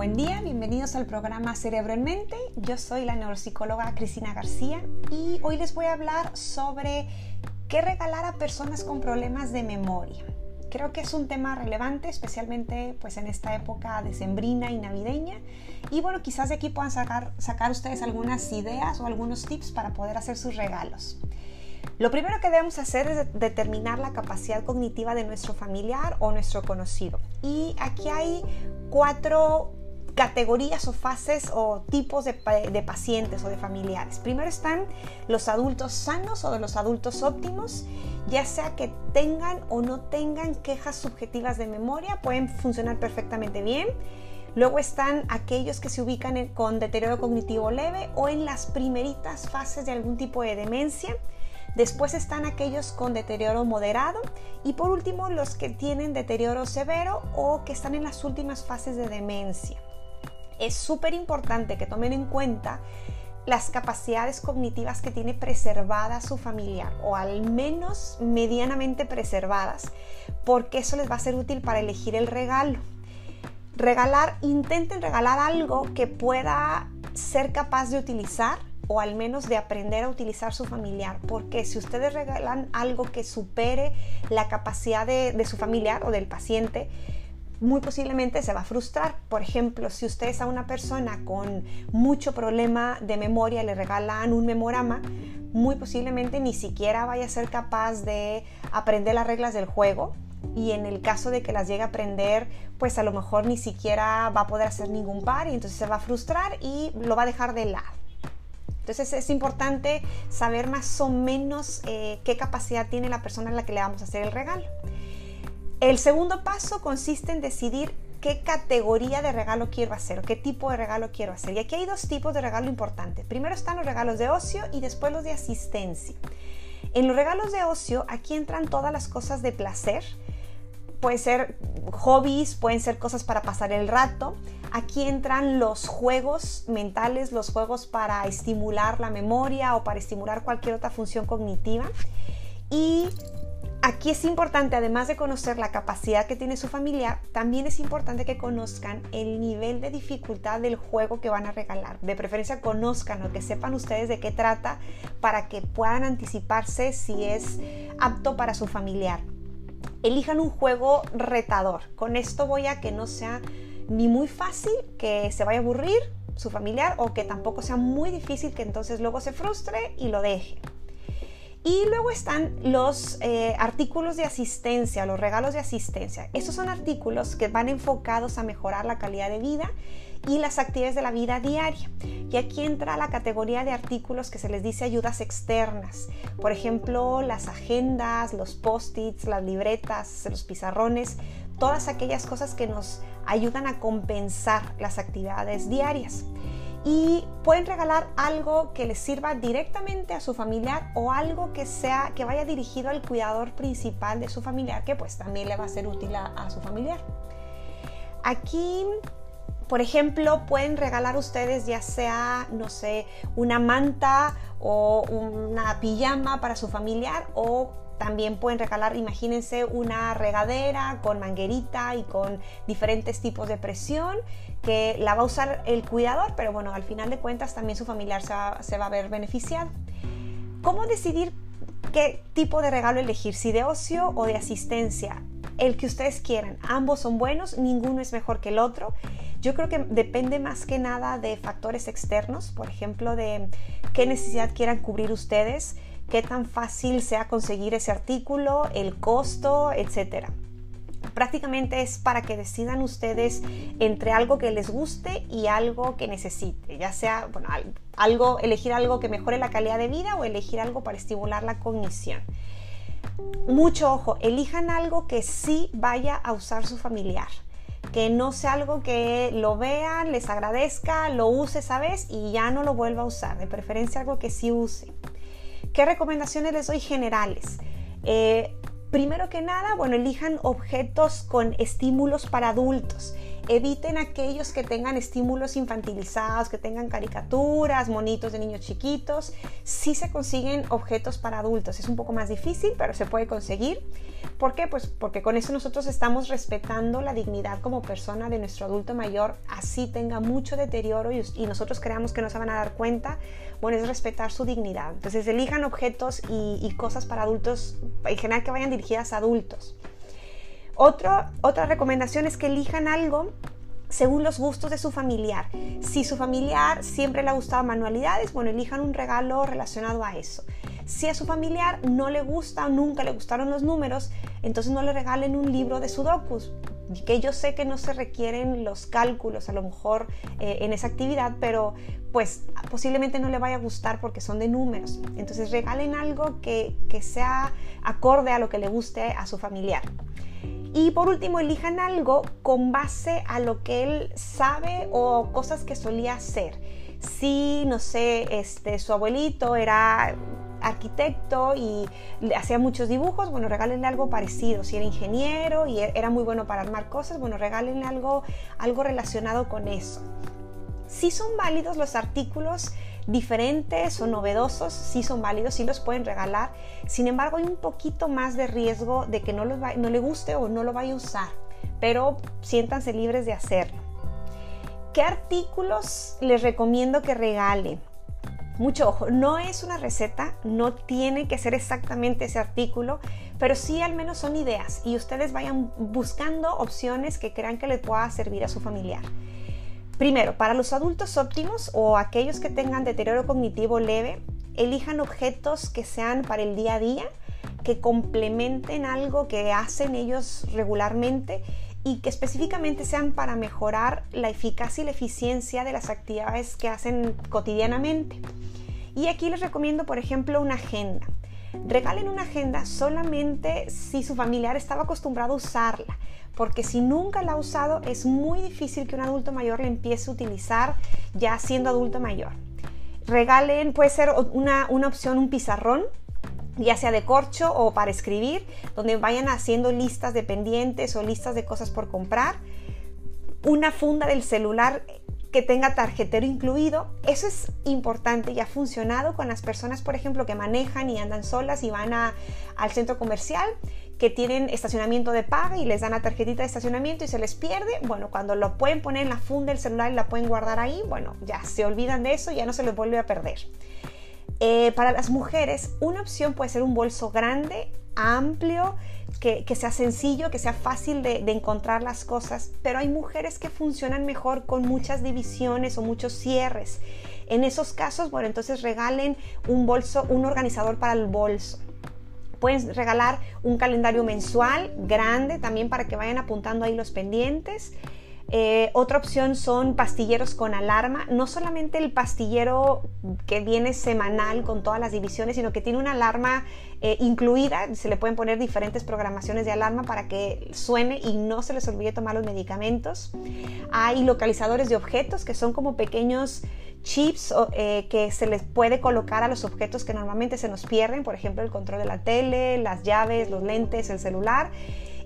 Buen día, bienvenidos al programa Cerebro en Mente. Yo soy la neuropsicóloga Cristina García y hoy les voy a hablar sobre qué regalar a personas con problemas de memoria. Creo que es un tema relevante, especialmente pues en esta época decembrina y navideña. Y bueno, quizás de aquí puedan sacar, sacar ustedes algunas ideas o algunos tips para poder hacer sus regalos. Lo primero que debemos hacer es determinar la capacidad cognitiva de nuestro familiar o nuestro conocido. Y aquí hay cuatro categorías o fases o tipos de, pacientes o de familiares. Primero están los adultos sanos o los adultos óptimos, ya sea que tengan o no tengan quejas subjetivas de memoria, pueden funcionar perfectamente bien. Luego están aquellos que se ubican con deterioro cognitivo leve o en las primeritas fases de algún tipo de demencia. Después están aquellos con deterioro moderado y por último los que tienen deterioro severo o que están en las últimas fases de demencia. Es súper importante que tomen en cuenta las capacidades cognitivas que tiene preservada su familiar o al menos medianamente preservadas porque eso les va a ser útil para elegir el regalo. Regalar, intenten regalar algo que pueda ser capaz de utilizar o al menos de aprender a utilizar su familiar, porque si ustedes regalan algo que supere la capacidad de, su familiar o del paciente, muy posiblemente se va a frustrar. Por ejemplo, si ustedes a una persona con mucho problema de memoria le regalan un memorama, muy posiblemente ni siquiera vaya a ser capaz de aprender las reglas del juego. Y en el caso de que las llegue a aprender, pues a lo mejor ni siquiera va a poder hacer ningún par y entonces se va a frustrar y lo va a dejar de lado. Entonces es importante saber más o menos eh, qué capacidad tiene la persona a la que le vamos a hacer el regalo. El segundo paso consiste en decidir qué categoría de regalo quiero hacer o qué tipo de regalo quiero hacer. Y aquí hay dos tipos de regalo importantes. Primero están los regalos de ocio y después los de asistencia. En los regalos de ocio, aquí entran todas las cosas de placer. Pueden ser hobbies, pueden ser cosas para pasar el rato. Aquí entran los juegos mentales, los juegos para estimular la memoria o para estimular cualquier otra función cognitiva. Y aquí es importante, además de conocer la capacidad que tiene su familiar, también es importante que conozcan el nivel de dificultad del juego que van a regalar. De preferencia conozcan o que sepan ustedes de qué trata para que puedan anticiparse si es apto para su familiar. Elijan un juego retador. Con esto voy a que no sea ni muy fácil que se vaya a aburrir su familiar o que tampoco sea muy difícil que entonces luego se frustre y lo deje. Y luego están los eh, artículos de asistencia, los regalos de asistencia. Estos son artículos que van enfocados a mejorar la calidad de vida y las actividades de la vida diaria. Y aquí entra la categoría de artículos que se les dice ayudas externas. Por ejemplo, las agendas, los post-its, las libretas, los pizarrones, todas aquellas cosas que nos ayudan a compensar las actividades diarias. Y pueden regalar algo que les sirva directamente a su familiar o algo que sea que vaya dirigido al cuidador principal de su familiar, que pues también le va a ser útil a, su familiar. Aquí por ejemplo, pueden regalar ustedes ya sea, no sé, una manta o una pijama para su familiar o también pueden regalar, imagínense, una regadera con manguerita y con diferentes tipos de presión que la va a usar el cuidador, pero bueno, al final de cuentas también su familiar se va, a ver beneficiado. ¿Cómo decidir qué tipo de regalo elegir? Si de ocio o de asistencia el que ustedes quieran. Ambos son buenos, ninguno es mejor que el otro. Yo creo que depende más que nada de factores externos, por ejemplo, de qué necesidad quieran cubrir ustedes, qué tan fácil sea conseguir ese artículo, el costo, etcétera. Prácticamente es para que decidan ustedes entre algo que les guste y algo que necesite, ya sea bueno, algo, elegir algo que mejore la calidad de vida o elegir algo para estimular la cognición mucho ojo, elijan algo que sí vaya a usar su familiar. Que no sea algo que lo vean, les agradezca, lo use esa vez y ya no lo vuelva a usar. De preferencia algo que sí use. ¿Qué recomendaciones les doy generales? Eh, primero que nada, bueno, elijan objetos con estímulos para adultos. eviten aquellos que tengan estímulos infantilizados, que tengan caricaturas, monitos de niños chiquitos. Sí se consiguen objetos para adultos, es un poco más difícil, pero se puede conseguir. ¿Por qué? Pues porque con eso nosotros estamos respetando la dignidad como persona de nuestro adulto mayor, así tenga mucho deterioro y, nosotros creamos que no se van a dar cuenta. Bueno, es respetar su dignidad. Entonces elijan objetos y, cosas para adultos, en general que vayan dirigidas a adultos otra recomendación es que elijan algo según los gustos de su familiar. Si su familiar siempre le ha gustado manualidades, bueno, elijan un regalo relacionado a eso. Si a su familiar no le gusta o nunca le gustaron los números, entonces no le regalen un libro de sudokus, que yo sé que no se requieren los cálculos a lo mejor eh, en esa actividad, pero pues posiblemente no le vaya a gustar porque son de números. Entonces regalen algo que, que sea acorde a lo que le guste a su familiar. Y por último, elijan algo con base a lo que él sabe o cosas que solía hacer. Si, no sé, este, su abuelito era arquitecto y hacía muchos dibujos, bueno, regálenle algo parecido. Si era ingeniero y e, era muy bueno para armar cosas, bueno, regálenle algo, algo relacionado con eso. Si son válidos los artículos diferentes o novedosos, sí son válidos, sí los pueden regalar. Sin embargo, hay un poquito más de riesgo de que no, los no le guste o no lo vaya a usar, pero siéntanse libres de hacerlo. ¿Qué artículos les recomiendo que regalen? Mucho ojo, no es una receta, no tiene que ser exactamente ese artículo, pero sí al menos son ideas y ustedes vayan buscando opciones que crean que les pueda servir a su familiar. Primero, para los adultos óptimos o aquellos que tengan deterioro cognitivo leve, elijan objetos que sean para el día a día, que complementen algo que hacen ellos regularmente y que específicamente sean para mejorar la eficacia y la eficiencia de las actividades que hacen cotidianamente. Y aquí les recomiendo, por ejemplo, una agenda. Regalen una agenda solamente si su familiar estaba acostumbrado a usarla porque si nunca la ha usado es muy difícil que un adulto mayor le empiece a utilizar ya siendo adulto mayor. Regalen, puede ser una, una opción, un pizarrón, ya sea de corcho o para escribir, donde vayan haciendo listas de pendientes o listas de cosas por comprar. Una funda del celular que tenga tarjetero incluido. Eso es importante y ha funcionado con las personas, por ejemplo, que manejan y andan solas y van al centro comercial que tienen estacionamiento de paga y les dan la tarjetita de estacionamiento y se les pierde, bueno, cuando lo pueden poner en la funda del celular y la pueden guardar ahí, bueno, ya se olvidan de eso ya no se les vuelve a perder. Eh, para las mujeres, una opción puede ser un bolso grande, amplio, que, sea sencillo, que sea fácil de, de, encontrar las cosas, pero hay mujeres que funcionan mejor con muchas divisiones o muchos cierres. En esos casos, bueno, entonces regalen un bolso, un organizador para el bolso. Pueden regalar un calendario mensual grande también para que vayan apuntando ahí los pendientes. Eh, otra opción son pastilleros con alarma. No solamente el pastillero que viene semanal con todas las divisiones, sino que tiene una alarma eh, incluida. Se le pueden poner diferentes programaciones de alarma para que suene y no se les olvide tomar los medicamentos. Hay localizadores de objetos que son como pequeños chips eh, que se les puede colocar a los objetos que normalmente se nos pierden, por ejemplo el control de la tele, las llaves, los lentes, el celular,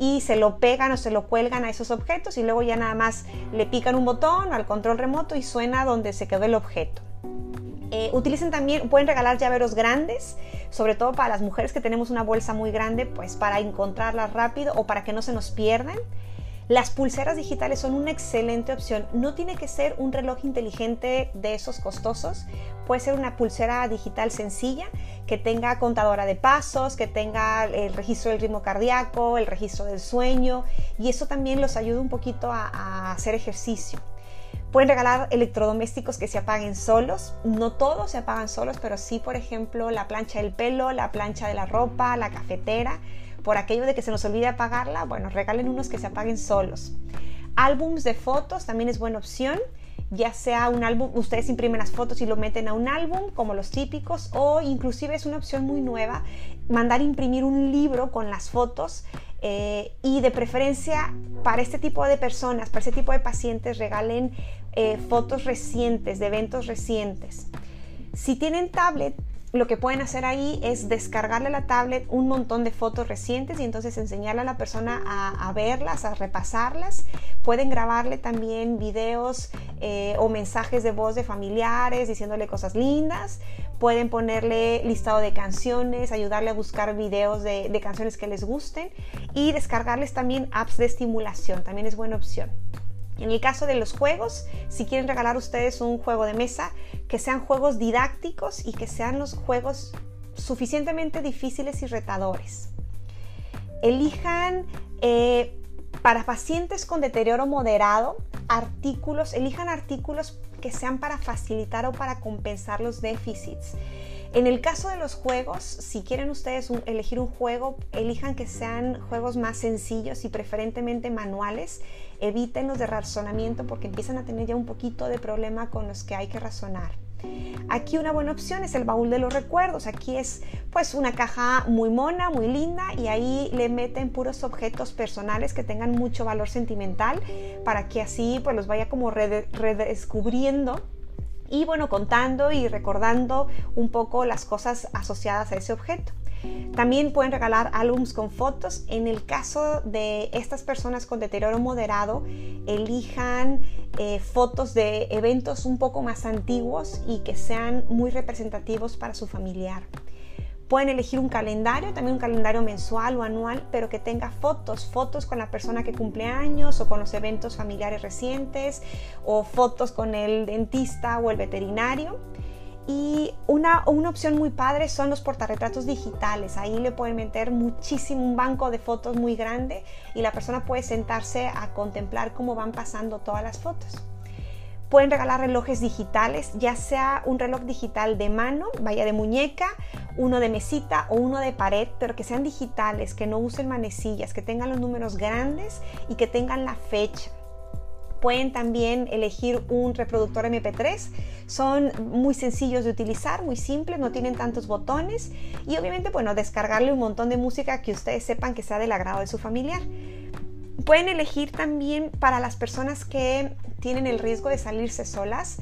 y se lo pegan o se lo cuelgan a esos objetos y luego ya nada más le pican un botón al control remoto y suena donde se quedó el objeto. Eh, utilicen también, pueden regalar llaveros grandes, sobre todo para las mujeres que tenemos una bolsa muy grande, pues para encontrarlas rápido o para que no se nos pierdan. Las pulseras digitales son una excelente opción. No tiene que ser un reloj inteligente de esos costosos. Puede ser una pulsera digital sencilla que tenga contadora de pasos, que tenga el registro del ritmo cardíaco, el registro del sueño y eso también los ayuda un poquito a, hacer ejercicio. Pueden regalar electrodomésticos que se apaguen solos. No todos se apagan solos, pero sí, por ejemplo, la plancha del pelo, la plancha de la ropa, la cafetera por aquello de que se nos olvide apagarla, bueno, regalen unos que se apaguen solos. Álbums de fotos también es buena opción, ya sea un álbum, ustedes imprimen las fotos y lo meten a un álbum como los típicos o inclusive es una opción muy nueva, mandar imprimir un libro con las fotos eh, y de preferencia para este tipo de personas, para este tipo de pacientes, regalen eh, fotos recientes, de eventos recientes. Si tienen tablet, lo que pueden hacer ahí es descargarle a la tablet un montón de fotos recientes y entonces enseñarle a la persona a, verlas, a repasarlas. Pueden grabarle también videos eh, o mensajes de voz de familiares diciéndole cosas lindas. Pueden ponerle listado de canciones, ayudarle a buscar videos de, de canciones que les gusten y descargarles también apps de estimulación. También es buena opción. En el caso de los juegos, si quieren regalar ustedes un juego de mesa, que sean juegos didácticos y que sean los juegos suficientemente difíciles y retadores. Elijan eh, para pacientes con deterioro moderado artículos, elijan artículos que sean para facilitar o para compensar los déficits. En el caso de los juegos, si quieren ustedes elegir un juego, elijan que sean juegos más sencillos y preferentemente manuales. Eviten los de razonamiento porque empiezan a tener ya un poquito de problema con los que hay que razonar. Aquí una buena opción es el baúl de los recuerdos. Aquí es pues una caja muy mona, muy linda y ahí le meten puros objetos personales que tengan mucho valor sentimental para que así pues los vaya como redescubriendo y bueno, contando y recordando un poco las cosas asociadas a ese objeto. También pueden regalar álbums con fotos. En el caso de estas personas con deterioro moderado, elijan eh, fotos de eventos un poco más antiguos y que sean muy representativos para su familiar. Pueden elegir un calendario, también un calendario mensual o anual, pero que tenga fotos, fotos con la persona que cumple años o con los eventos familiares recientes o fotos con el dentista o el veterinario. Y una, una, opción muy padre son los portarretratos digitales. Ahí le pueden meter muchísimo, un banco de fotos muy grande y la persona puede sentarse a contemplar cómo van pasando todas las fotos. Pueden regalar relojes digitales, ya sea un reloj digital de mano, vaya de muñeca, uno de mesita o uno de pared, pero que sean digitales, que no usen manecillas, que tengan los números grandes y que tengan la fecha. Pueden también elegir un reproductor MP3. Son muy sencillos de utilizar, muy simples, no tienen tantos botones y obviamente, bueno, descargarle un montón de música que ustedes sepan que sea del agrado de su familiar. Pueden elegir también para las personas que tienen el riesgo de salirse solas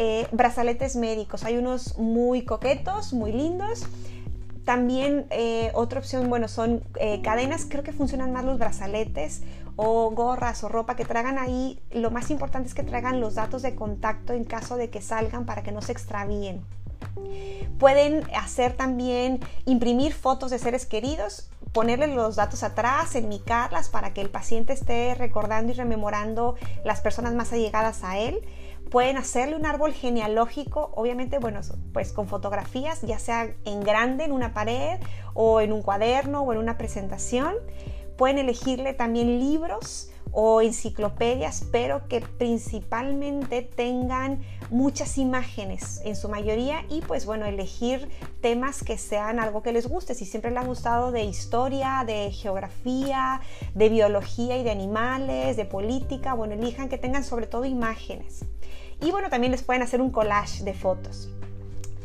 eh, brazaletes médicos. Hay unos muy coquetos, muy lindos. También eh, otra opción, bueno, son eh, cadenas, creo que funcionan más los brazaletes o gorras o ropa que traigan ahí. Lo más importante es que traigan los datos de contacto en caso de que salgan para que no se extravíen. Pueden hacer también imprimir fotos de seres queridos ponerle los datos atrás, enmicarlas para que el paciente esté recordando y rememorando las personas más allegadas a él. Pueden hacerle un árbol genealógico, obviamente, bueno, pues con fotografías, ya sea en grande en una pared o en un cuaderno o en una presentación. Pueden elegirle también libros o enciclopedias, pero que principalmente tengan muchas imágenes en su mayoría y pues bueno, elegir temas que sean algo que les guste. Si siempre les ha gustado de historia, de geografía, de biología y de animales, de política, bueno, elijan que tengan sobre todo imágenes. Y bueno, también les pueden hacer un collage de fotos.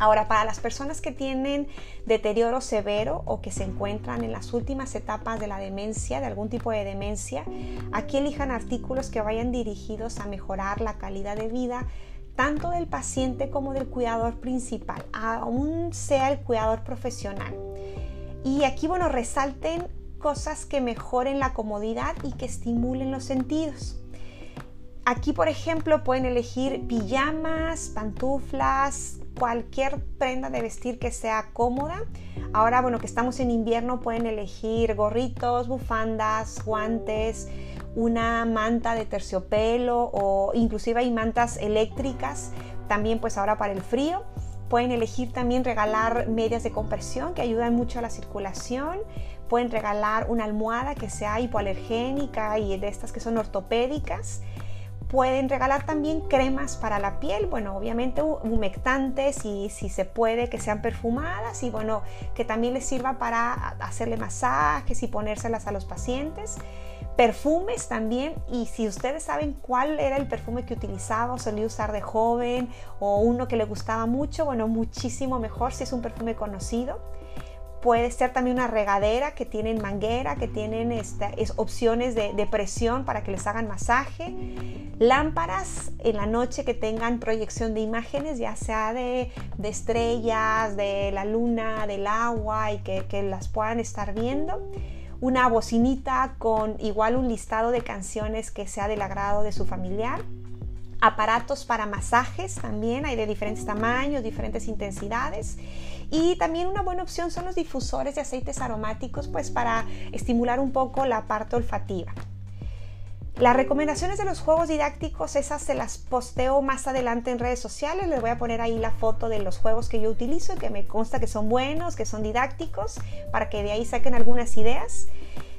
Ahora, para las personas que tienen deterioro severo o que se encuentran en las últimas etapas de la demencia, de algún tipo de demencia, aquí elijan artículos que vayan dirigidos a mejorar la calidad de vida tanto del paciente como del cuidador principal, aún sea el cuidador profesional. Y aquí, bueno, resalten cosas que mejoren la comodidad y que estimulen los sentidos. Aquí, por ejemplo, pueden elegir pijamas, pantuflas, cualquier prenda de vestir que sea cómoda. Ahora, bueno, que estamos en invierno, pueden elegir gorritos, bufandas, guantes, una manta de terciopelo o inclusive hay mantas eléctricas también pues ahora para el frío. Pueden elegir también regalar medias de compresión que ayudan mucho a la circulación. Pueden regalar una almohada que sea hipoalergénica y de estas que son ortopédicas. Pueden regalar también cremas para la piel, bueno, obviamente humectantes y si se puede que sean perfumadas y bueno, que también les sirva para hacerle masajes y ponérselas a los pacientes. Perfumes también, y si ustedes saben cuál era el perfume que utilizaba o solía usar de joven o uno que le gustaba mucho, bueno, muchísimo mejor si es un perfume conocido Puede ser también una regadera que tienen manguera, que tienen esta, es, opciones de, de, presión para que les hagan masaje. Lámparas en la noche que tengan proyección de imágenes, ya sea de, de estrellas, de la luna, del agua y que, que las puedan estar viendo una bocinita con igual un listado de canciones que sea del agrado de su familiar aparatos para masajes también, hay de diferentes tamaños, diferentes intensidades. Y también una buena opción son los difusores de aceites aromáticos, pues para estimular un poco la parte olfativa. Las recomendaciones de los juegos didácticos, esas se las posteo más adelante en redes sociales. Les voy a poner ahí la foto de los juegos que yo utilizo, que me consta que son buenos, que son didácticos, para que de ahí saquen algunas ideas.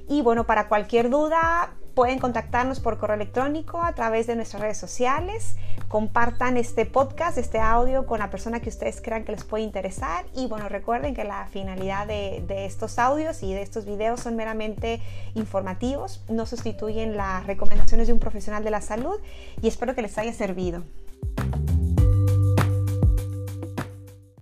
Y bueno, para cualquier duda, Pueden contactarnos por correo electrónico a través de nuestras redes sociales. Compartan este podcast, este audio con la persona que ustedes crean que les puede interesar. Y bueno, recuerden que la finalidad de, estos audios y de estos videos son meramente informativos, no sustituyen las recomendaciones de un profesional de la salud y espero que les haya servido.